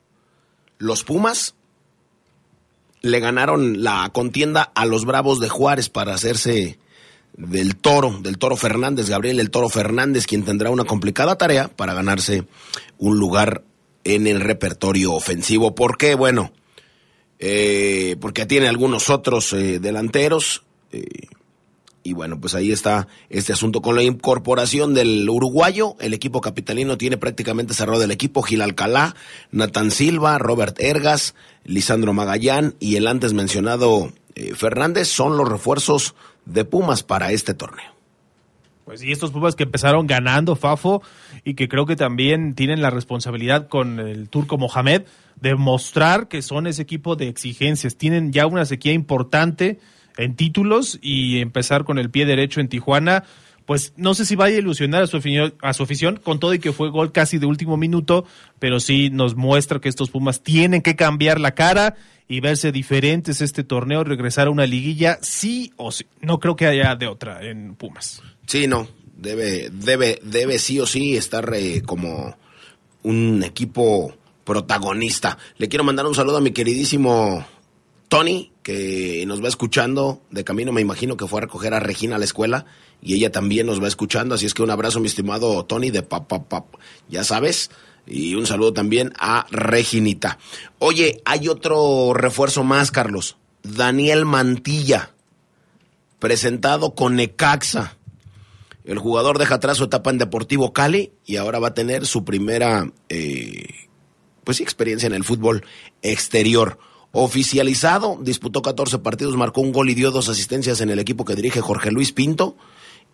B: Los Pumas le ganaron la contienda a los Bravos de Juárez para hacerse del Toro, del Toro Fernández, Gabriel el Toro Fernández, quien tendrá una complicada tarea para ganarse un lugar en el repertorio ofensivo. ¿Por qué? Bueno, eh, porque tiene algunos otros eh, delanteros. eh, y bueno, pues ahí está este asunto. Con la incorporación del uruguayo, el equipo capitalino tiene prácticamente cerrado el equipo. Gil Alcalá, Natán Silva, Robert Ergas, Lisandro Magallán y el antes mencionado eh, Fernández son los refuerzos de Pumas para este torneo.
C: Pues sí, estos Pumas que empezaron ganando Fafo y que creo que también tienen la responsabilidad con el turco Mohamed de mostrar que son ese equipo de exigencias. Tienen ya una sequía importante en títulos y empezar con el pie derecho en Tijuana. Pues no sé si vaya a ilusionar a su, afición, a su afición, con todo y que fue gol casi de último minuto, pero sí nos muestra que estos Pumas tienen que cambiar la cara y verse diferentes este torneo, regresar a una liguilla, sí o sí. No creo que haya de otra en Pumas.
B: Sí, no, debe, debe, debe sí o sí estar eh, como un equipo protagonista. Le quiero mandar un saludo a mi queridísimo Tony, que nos va escuchando de camino, me imagino que fue a recoger a Regina a la escuela y ella también nos va escuchando, así es que un abrazo mi estimado Tony de pap, pap, pap, ya sabes, y un saludo también a Reginita. Oye, hay otro refuerzo más, Carlos, Daniel Mantilla, presentado con Necaxa. El jugador deja atrás su etapa en Deportivo Cali y ahora va a tener su primera eh, pues experiencia en el fútbol exterior. Oficializado, disputó 14 partidos, marcó un gol y dio dos asistencias en el equipo que dirige Jorge Luis Pinto.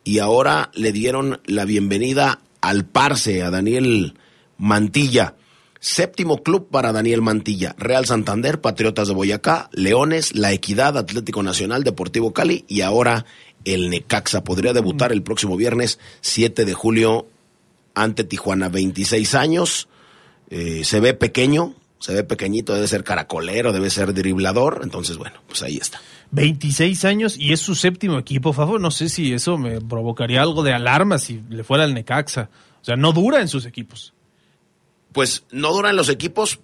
B: Y ahora le dieron la bienvenida al Parse, a Daniel Mantilla. Séptimo club para Daniel Mantilla. Real Santander, Patriotas de Boyacá, Leones, La Equidad, Atlético Nacional, Deportivo Cali y ahora el Necaxa. Podría debutar el próximo viernes 7 de julio ante Tijuana. 26 años, eh, se ve pequeño, se ve pequeñito, debe ser caracolero, debe ser driblador. Entonces, bueno, pues ahí está.
C: 26 años y es su séptimo equipo, Fafo. No sé si eso me provocaría algo de alarma si le fuera al Necaxa. O sea, no dura en sus equipos.
B: Pues no duran los equipos,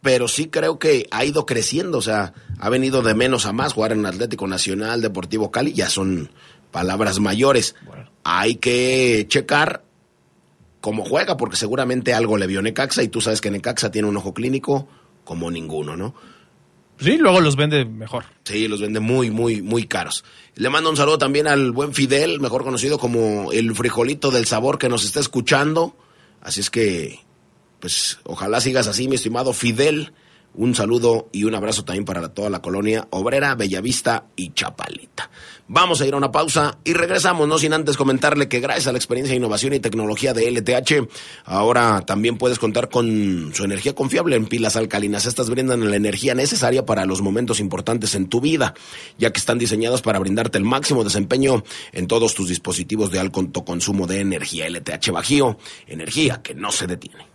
B: pero sí creo que ha ido creciendo. O sea, ha venido de menos a más. Jugar en Atlético Nacional, Deportivo Cali, ya son palabras mayores.
C: Bueno.
B: Hay que checar cómo juega, porque seguramente algo le vio Necaxa y tú sabes que Necaxa tiene un ojo clínico como ninguno, ¿no?
C: Sí, luego los vende mejor.
B: Sí, los vende muy, muy, muy caros. Le mando un saludo también al buen Fidel, mejor conocido como el frijolito del sabor que nos está escuchando. Así es que, pues, ojalá sigas así, mi estimado Fidel. Un saludo y un abrazo también para toda la colonia obrera, Bellavista y Chapalita. Vamos a ir a una pausa y regresamos, no sin antes comentarle que gracias a la experiencia, innovación y tecnología de LTH, ahora también puedes contar con su energía confiable en pilas alcalinas. Estas brindan la energía necesaria para los momentos importantes en tu vida, ya que están diseñadas para brindarte el máximo desempeño en todos tus dispositivos de alto consumo de energía. LTH Bajío, energía que no se detiene.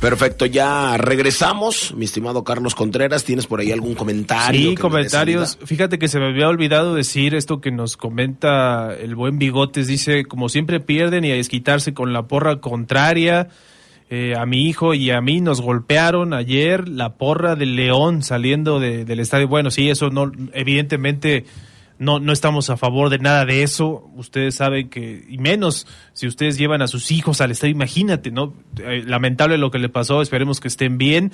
B: Perfecto, ya regresamos. Mi estimado Carlos Contreras, ¿tienes por ahí algún comentario?
C: Sí, comentarios. Fíjate que se me había olvidado decir esto que nos comenta el buen Bigotes. Dice, como siempre pierden y a desquitarse con la porra contraria. Eh, a mi hijo y a mí nos golpearon ayer la porra del León saliendo del estadio. Bueno, sí, eso no, evidentemente no, no estamos a favor de nada de eso. Ustedes saben que, y menos si ustedes llevan a sus hijos al estadio, imagínate, ¿no? Eh, lamentable lo que le pasó, esperemos que estén bien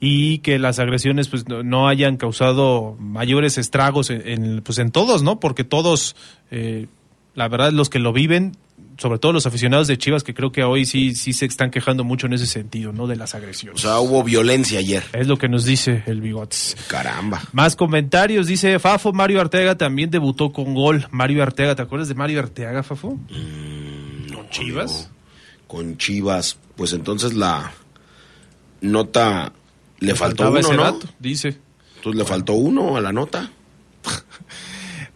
C: y que las agresiones pues no, hayan causado mayores estragos en, pues en todos, ¿no? Porque todos, eh, la verdad, los que lo viven sobre todo los aficionados de Chivas que creo que hoy sí sí se están quejando mucho en ese sentido, ¿no? De las agresiones.
B: O sea, hubo violencia ayer.
C: Es lo que nos dice el Bigotes.
B: Caramba.
C: Más comentarios, dice Fafo, Mario Arteaga también debutó con gol. Mario Arteaga, ¿te acuerdas de Mario Arteaga, Fafo?
B: Mm, ¿Con Chivas? con Chivas. Pues entonces la nota le, faltó uno, ¿no?
C: dice.
B: Entonces le faltó uno a la nota.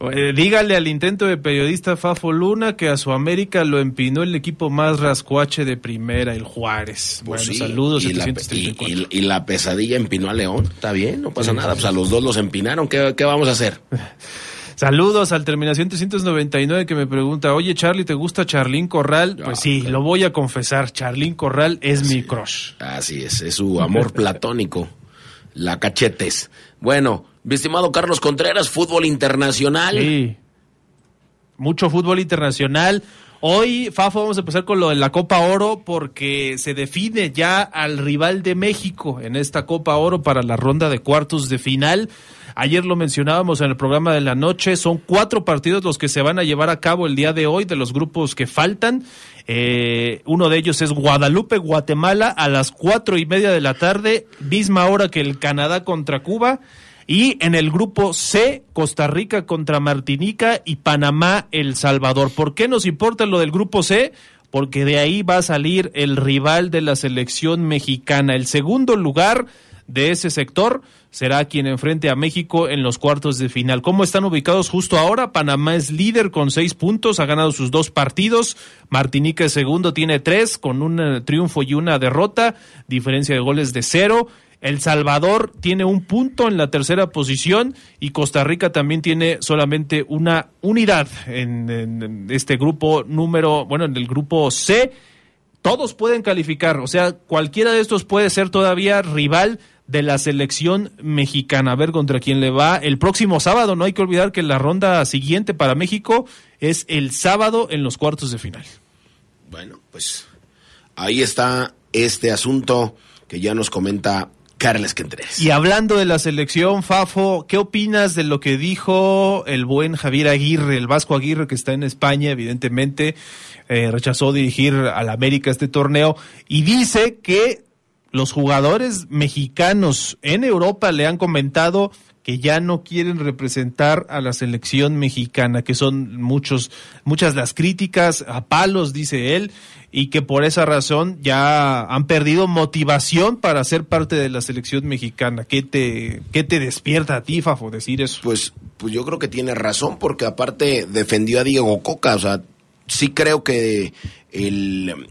C: Eh, dígale al intento de periodista Fafo Luna que a su América lo empinó el equipo más rascuache de primera, el Juárez.
B: Pues
C: bueno, saludos.
B: Y la, y, la, pesadilla empinó a León. Está bien, no pasa nada. Pues a los dos los empinaron. ¿Qué, qué vamos a hacer?
C: Saludos al terminación 399 que me pregunta, oye Charlie, ¿te gusta Charlín Corral? Pues sí, lo voy a confesar, Charlín Corral es mi crush.
B: Así es, es su amor platónico, la cachetes. Bueno, mi estimado Carlos Contreras, fútbol internacional.
C: Sí. Mucho fútbol internacional. Hoy, Fafo, vamos a empezar con lo de la Copa Oro porque se define ya al rival de México en esta Copa Oro para la ronda de cuartos de final. Ayer lo mencionábamos en el programa de la noche, son cuatro partidos los que se van a llevar a cabo el día de hoy de los grupos que faltan. Eh, uno de ellos es Guadalupe, Guatemala, a las cuatro y media de la tarde, misma hora que el Canadá contra Cuba. Y en el grupo C, Costa Rica contra Martinica y Panamá, El Salvador. ¿Por qué nos importa lo del grupo C? Porque de ahí va a salir el rival de la selección mexicana. El segundo lugar de ese sector será quien enfrente a México en los cuartos de final. ¿Cómo están ubicados justo ahora? Panamá es líder con seis puntos, ha ganado sus dos partidos. Martinica es segundo, tiene tres, con un eh, triunfo y una derrota, diferencia de goles de cero. El Salvador tiene un punto en la tercera posición y Costa Rica también tiene solamente una unidad en, este grupo número, bueno, en el grupo C. Todos pueden calificar, o sea, cualquiera de estos puede ser todavía rival de la selección mexicana. A ver contra quién le va el próximo sábado. No hay que olvidar que la ronda siguiente para México es el sábado en los cuartos de final.
B: Bueno, pues ahí está este asunto que ya nos comenta Carles Quentres.
C: Y hablando de la selección, Fafo, ¿qué opinas de lo que dijo el buen Javier Aguirre, el Vasco Aguirre que está en España, evidentemente, eh, rechazó dirigir al América este torneo y dice que los jugadores mexicanos en Europa le han comentado que ya no quieren representar a la selección mexicana, que son muchos, muchas las críticas a palos, dice él, y que por esa razón ya han perdido motivación para ser parte de la selección mexicana. ¿Qué te, qué te despierta a ti, Fafo, decir eso?
B: Pues, pues yo creo que tiene razón, porque aparte defendió a Diego Coca, o sea, sí creo que el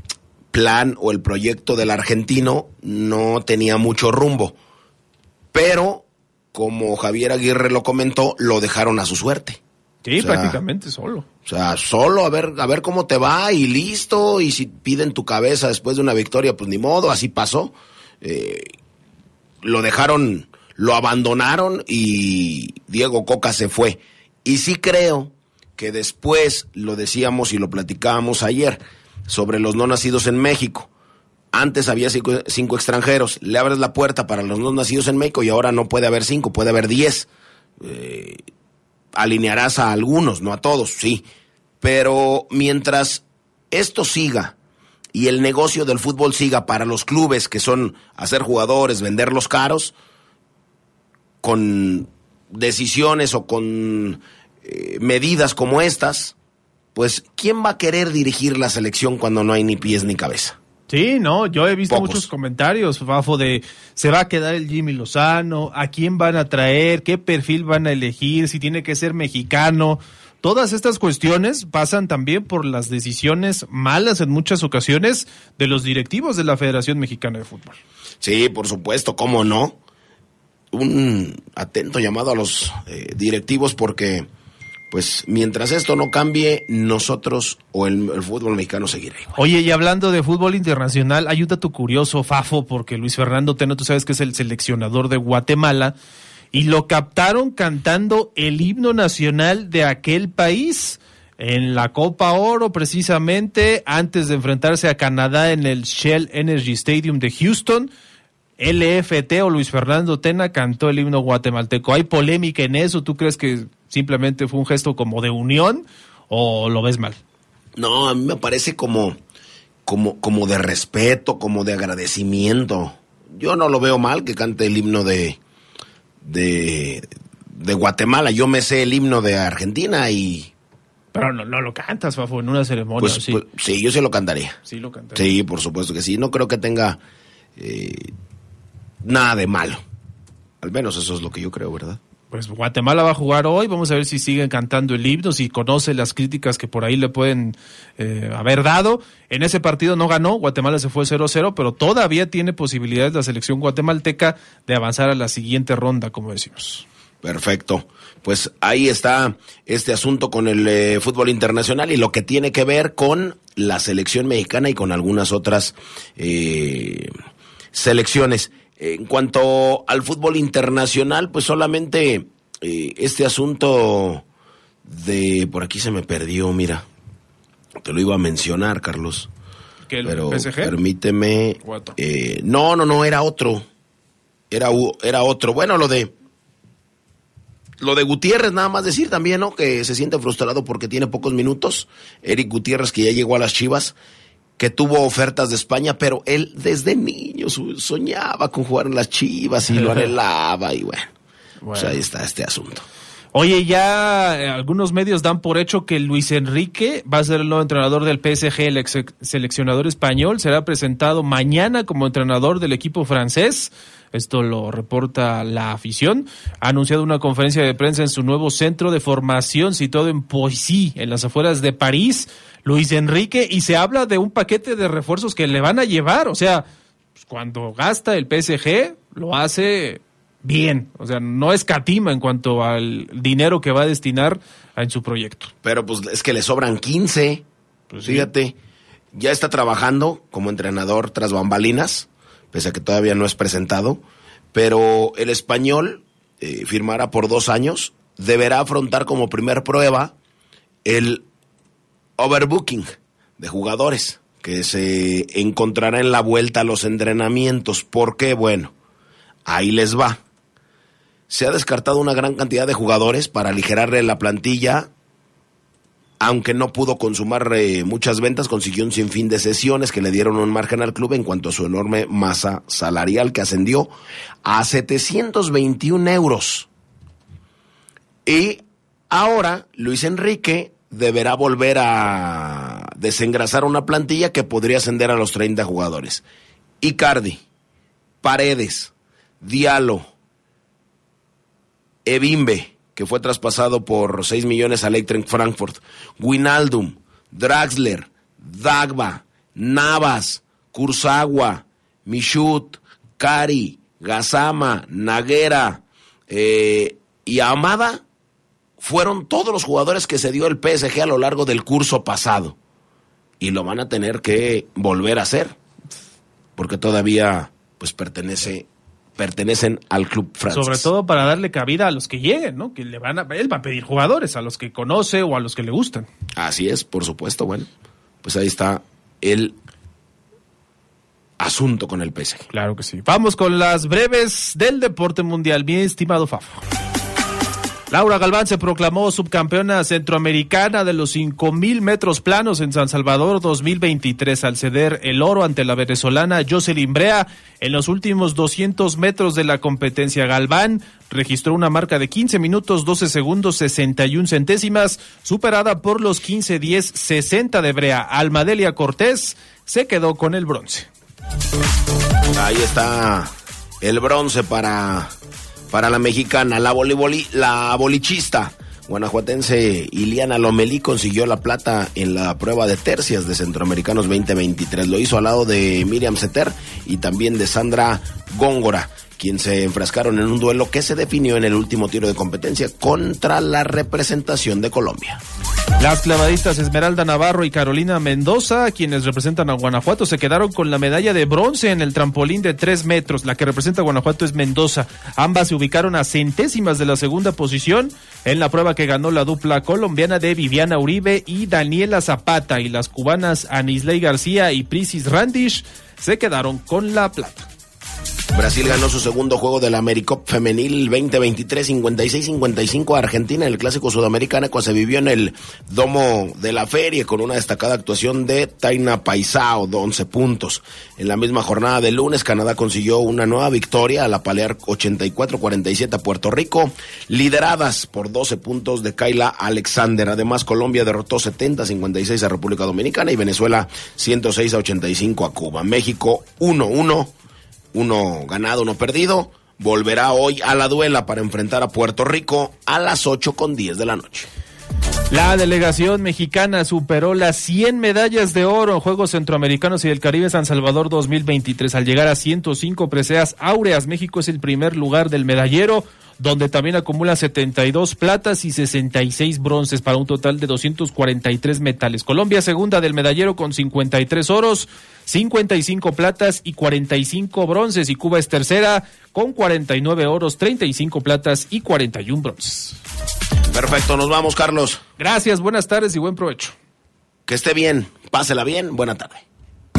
B: plan o el proyecto del argentino no tenía mucho rumbo, pero como Javier Aguirre lo comentó, lo dejaron a su suerte.
C: Sí, prácticamente solo.
B: O sea, solo a ver, a ver cómo te va y listo. Y si piden tu cabeza después de una victoria, pues ni modo, así pasó. Eh, lo dejaron, lo abandonaron y Diego Coca se fue. Y sí creo que después, lo decíamos y lo platicábamos ayer, sobre los no nacidos en México. Antes había cinco, extranjeros, le abres la puerta para los no nacidos en México y ahora no puede haber cinco, puede haber diez. Eh, alinearás a algunos, no a todos, sí. Pero mientras esto siga y el negocio del fútbol siga para los clubes que son hacer jugadores, venderlos caros, con decisiones o con eh, medidas como estas, pues ¿quién va a querer dirigir la selección cuando no hay ni pies ni cabeza?
C: Sí, no, yo he visto muchos comentarios, Fafo, de se va a quedar el Jimmy Lozano, a quién van a traer, qué perfil van a elegir, si tiene que ser mexicano. Todas estas cuestiones pasan también por las decisiones malas en muchas ocasiones de los directivos de la Federación Mexicana de Fútbol.
B: Sí, por supuesto, cómo no. Un atento llamado a los eh, directivos porque pues mientras esto no cambie, nosotros o el, fútbol mexicano seguirá
C: Oye, y hablando de fútbol internacional, hay un dato curioso, Fafo, porque Luis Fernando Teno, tú sabes que es el seleccionador de Guatemala, y lo captaron cantando el himno nacional de aquel país en la Copa Oro, precisamente antes de enfrentarse a Canadá en el Shell Energy Stadium de Houston. LFT o Luis Fernando Tena cantó el himno guatemalteco. ¿Hay polémica en eso? ¿Tú crees que simplemente fue un gesto como de unión o lo ves mal?
B: No, a mí me parece como, como, como de respeto, como de agradecimiento. Yo no lo veo mal que cante el himno de, de, de Guatemala. Yo me sé el himno de Argentina y...
C: Pero no, no lo cantas, Fafo, en una ceremonia.
B: Pues,
C: sí.
B: Pues, sí, yo sí lo cantaría.
C: Sí, lo cantaría.
B: Sí, por supuesto que sí. No creo que tenga eh, nada de malo. Al menos eso es lo que yo creo, ¿verdad?
C: Pues Guatemala va a jugar hoy, vamos a ver si siguen cantando el himno, si conoce las críticas que por ahí le pueden eh, haber dado. En ese partido no ganó, Guatemala se fue 0-0, pero todavía tiene posibilidades la selección guatemalteca de avanzar a la siguiente ronda, como decimos.
B: Perfecto. Pues ahí está este asunto con el eh, fútbol internacional y lo que tiene que ver con la selección mexicana y con algunas otras eh, selecciones. En cuanto al fútbol internacional, pues solamente eh, este asunto de... Por aquí se me perdió, mira. Te lo iba a mencionar, Carlos.
C: ¿Que el
B: pero
C: PSG?
B: permíteme... Eh, no, no, no, era otro. Era, era otro. Bueno, lo de... Lo de Gutiérrez, nada más decir también, ¿no? Que se siente frustrado porque tiene pocos minutos. Eric Gutiérrez, que ya llegó a las Chivas, que tuvo ofertas de España, pero él desde niño soñaba con jugar en las Chivas y lo anhelaba y bueno, Pues ahí está este asunto.
C: Oye, ya eh, algunos medios dan por hecho que Luis Enrique va a ser el nuevo entrenador del PSG, el ex seleccionador español, será presentado mañana como entrenador del equipo francés. Esto lo reporta la afición. Ha anunciado una conferencia de prensa en su nuevo centro de formación situado en Poissy, en las afueras de París. Luis Enrique, y se habla de un paquete de refuerzos que le van a llevar. O sea, pues, cuando gasta el PSG, lo hace bien. O sea, no escatima en cuanto al dinero que va a destinar en su proyecto.
B: Pero pues es que le sobran 15. Pues Fíjate, ya está trabajando como entrenador tras bambalinas, pese a que todavía no es presentado. Pero el español eh, firmará por dos años. Deberá afrontar como primer prueba el overbooking de jugadores que se encontrará en la vuelta a los entrenamientos. ¿Por qué? Bueno, ahí les va. Se ha descartado una gran cantidad de jugadores para aligerarle la plantilla. Aunque no pudo consumar eh, muchas ventas, consiguió un sinfín de sesiones que le dieron un margen al club en cuanto a su enorme masa salarial que ascendió a 721 euros. Y ahora Luis Enrique deberá volver a desengrasar una plantilla que podría ascender a los 30 jugadores. Icardi, Paredes, Diallo, Ebimbe, que fue traspasado por 6 millones a Eintracht Frankfurt, Winaldum, Draxler, Dagba, Navas, Kursagua, Michut, Cari, Gazama, Naguera eh, y Amada fueron todos los jugadores que se dio el PSG a lo largo del curso pasado. Y lo van a tener que volver a hacer. Porque todavía pues pertenece pertenecen al club francés.
C: Sobre todo para darle cabida a los que lleguen, ¿no? Que le van a, él va a pedir jugadores, a los que conoce o a los que le gustan.
B: Así es, por supuesto. Bueno, pues ahí está el asunto con el PSG.
C: Claro que sí. Vamos con las breves del deporte mundial, mi estimado Fafo. Laura Galván se proclamó subcampeona centroamericana de los 5.000 metros planos en San Salvador 2023 al ceder el oro ante la venezolana Jocelyn Brea en los últimos 200 metros de la competencia. Galván registró una marca de 15 minutos 12 segundos 61 centésimas, superada por los 15 10 60 de Brea. Almadelia Cortés se quedó con el bronce.
B: Ahí está el bronce para para la mexicana, la, voliboli, la bolichista guanajuatense Iliana Lomelí consiguió la plata en la prueba de tercias de Centroamericanos 2023. Lo hizo al lado de Miriam Seter y también de Sandra Góngora quien se enfrascaron en un duelo que se definió en el último tiro de competencia contra la representación de Colombia.
C: Las clavadistas Esmeralda Navarro y Carolina Mendoza, quienes representan a Guanajuato, se quedaron con la medalla de bronce en el trampolín de tres metros. La que representa a Guanajuato es Mendoza. Ambas se ubicaron a centésimas de la segunda posición en la prueba que ganó la dupla colombiana de Viviana Uribe y Daniela Zapata. Y las cubanas Anisley García y Prisis Randish se quedaron con la plata.
B: Brasil ganó su segundo juego de la AmeriCup femenil 2023 56-55 a Argentina en el clásico sudamericano cuando se vivió en el domo de la feria con una destacada actuación de Taina Paisao de 11 puntos. En la misma jornada de lunes Canadá consiguió una nueva victoria al apalear 84-47 a Puerto Rico, lideradas por 12 puntos de Kayla Alexander. Además Colombia derrotó 70-56 a República Dominicana y Venezuela 106-85 a Cuba. México 1-1 uno ganado, uno perdido, volverá hoy a la duela para enfrentar a Puerto Rico a las 8 con 10 de la noche.
C: La delegación mexicana superó las 100 medallas de oro en Juegos Centroamericanos y del Caribe San Salvador 2023 al llegar a 105 preseas áureas. México es el primer lugar del medallero donde también acumula 72 platas y 66 bronces para un total de 243 metales. Colombia segunda del medallero con 53 oros, 55 platas y 45 bronces y Cuba es tercera con 49 oros, 35 platas y 41 bronces.
B: Perfecto, nos vamos Carlos.
C: Gracias, buenas tardes y buen provecho.
B: Que esté bien, pásela bien, buena tarde.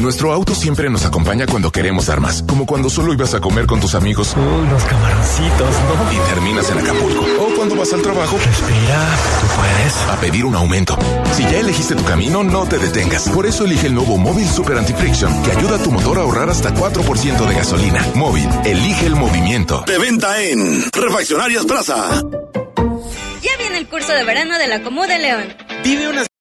F: Nuestro auto siempre nos acompaña cuando queremos armas, como cuando solo ibas a comer con tus amigos.
I: Uy, los camaroncitos, ¿no?
F: Y terminas en Acapulco. O cuando vas al trabajo.
I: Respira, tú puedes.
F: A pedir un aumento. Si ya elegiste tu camino, no te detengas. Por eso elige el nuevo Móvil Super Anti-Friction, que ayuda a tu motor a ahorrar hasta 4% de gasolina. Móvil, elige el movimiento.
J: De venta en Refaccionarias Plaza.
K: Ya viene el curso de verano de la Comú de León.
L: Vive una